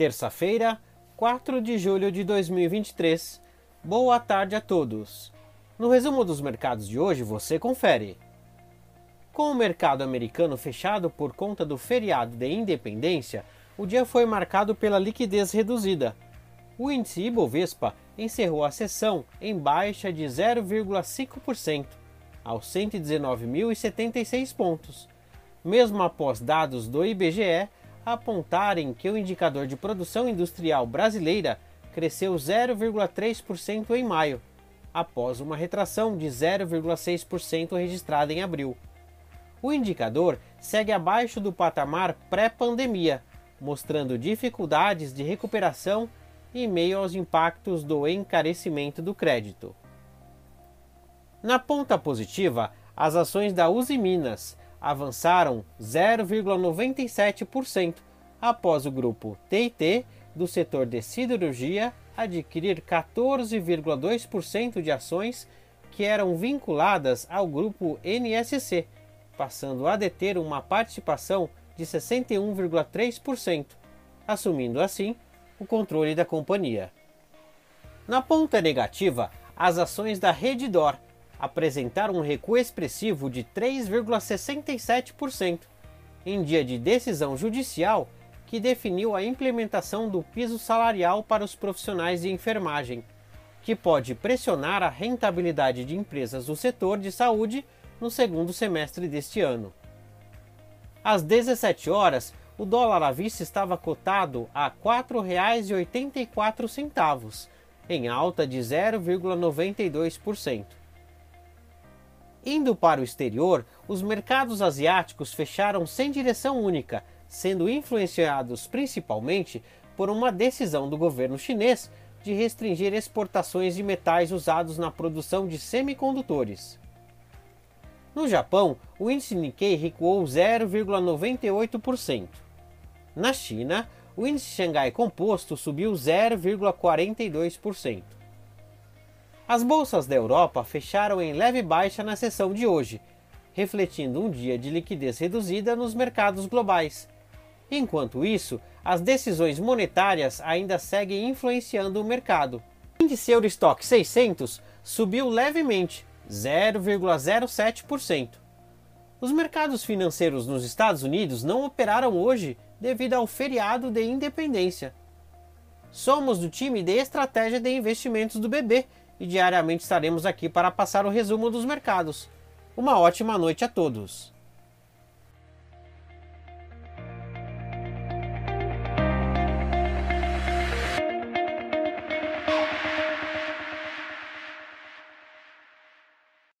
Terça-feira, 4 de julho de 2023. Boa tarde a todos. No resumo dos mercados de hoje você confere. Com o mercado americano fechado por conta do feriado de independência, o dia foi marcado pela liquidez reduzida. O índice Ibovespa encerrou a sessão em baixa de 0,5%, aos 119.076 pontos, mesmo após dados do IBGE apontarem que o indicador de produção industrial brasileira cresceu 0,3% em maio, após uma retração de 0,6% registrada em abril. O indicador segue abaixo do patamar pré-pandemia, mostrando dificuldades de recuperação em meio aos impactos do encarecimento do crédito. Na ponta positiva, as ações da Uzi Minas avançaram 0,97% após o grupo TIT do setor de siderurgia adquirir 14,2% de ações que eram vinculadas ao grupo NSC, passando a deter uma participação de 61,3%, assumindo assim o controle da companhia. Na ponta negativa, as ações da Reddor apresentaram um recuo expressivo de 3,67% em dia de decisão judicial que definiu a implementação do piso salarial para os profissionais de enfermagem, que pode pressionar a rentabilidade de empresas do setor de saúde no segundo semestre deste ano. Às 17 horas, o dólar à vista estava cotado a R$ 4,84, em alta de 0,92%. Indo para o exterior, os mercados asiáticos fecharam sem direção única, sendo influenciados principalmente por uma decisão do governo chinês de restringir exportações de metais usados na produção de semicondutores. No Japão, o índice Nikkei recuou 0,98%. Na China, o índice Xangai Composto subiu 0,42%. As bolsas da Europa fecharam em leve baixa na sessão de hoje, refletindo um dia de liquidez reduzida nos mercados globais. Enquanto isso, as decisões monetárias ainda seguem influenciando o mercado. O índice Eurostock 600 subiu levemente, 0,07%. Os mercados financeiros nos Estados Unidos não operaram hoje devido ao feriado de independência. Somos do time de estratégia de investimentos do BB e diariamente estaremos aqui para passar o resumo dos mercados. Uma ótima noite a todos!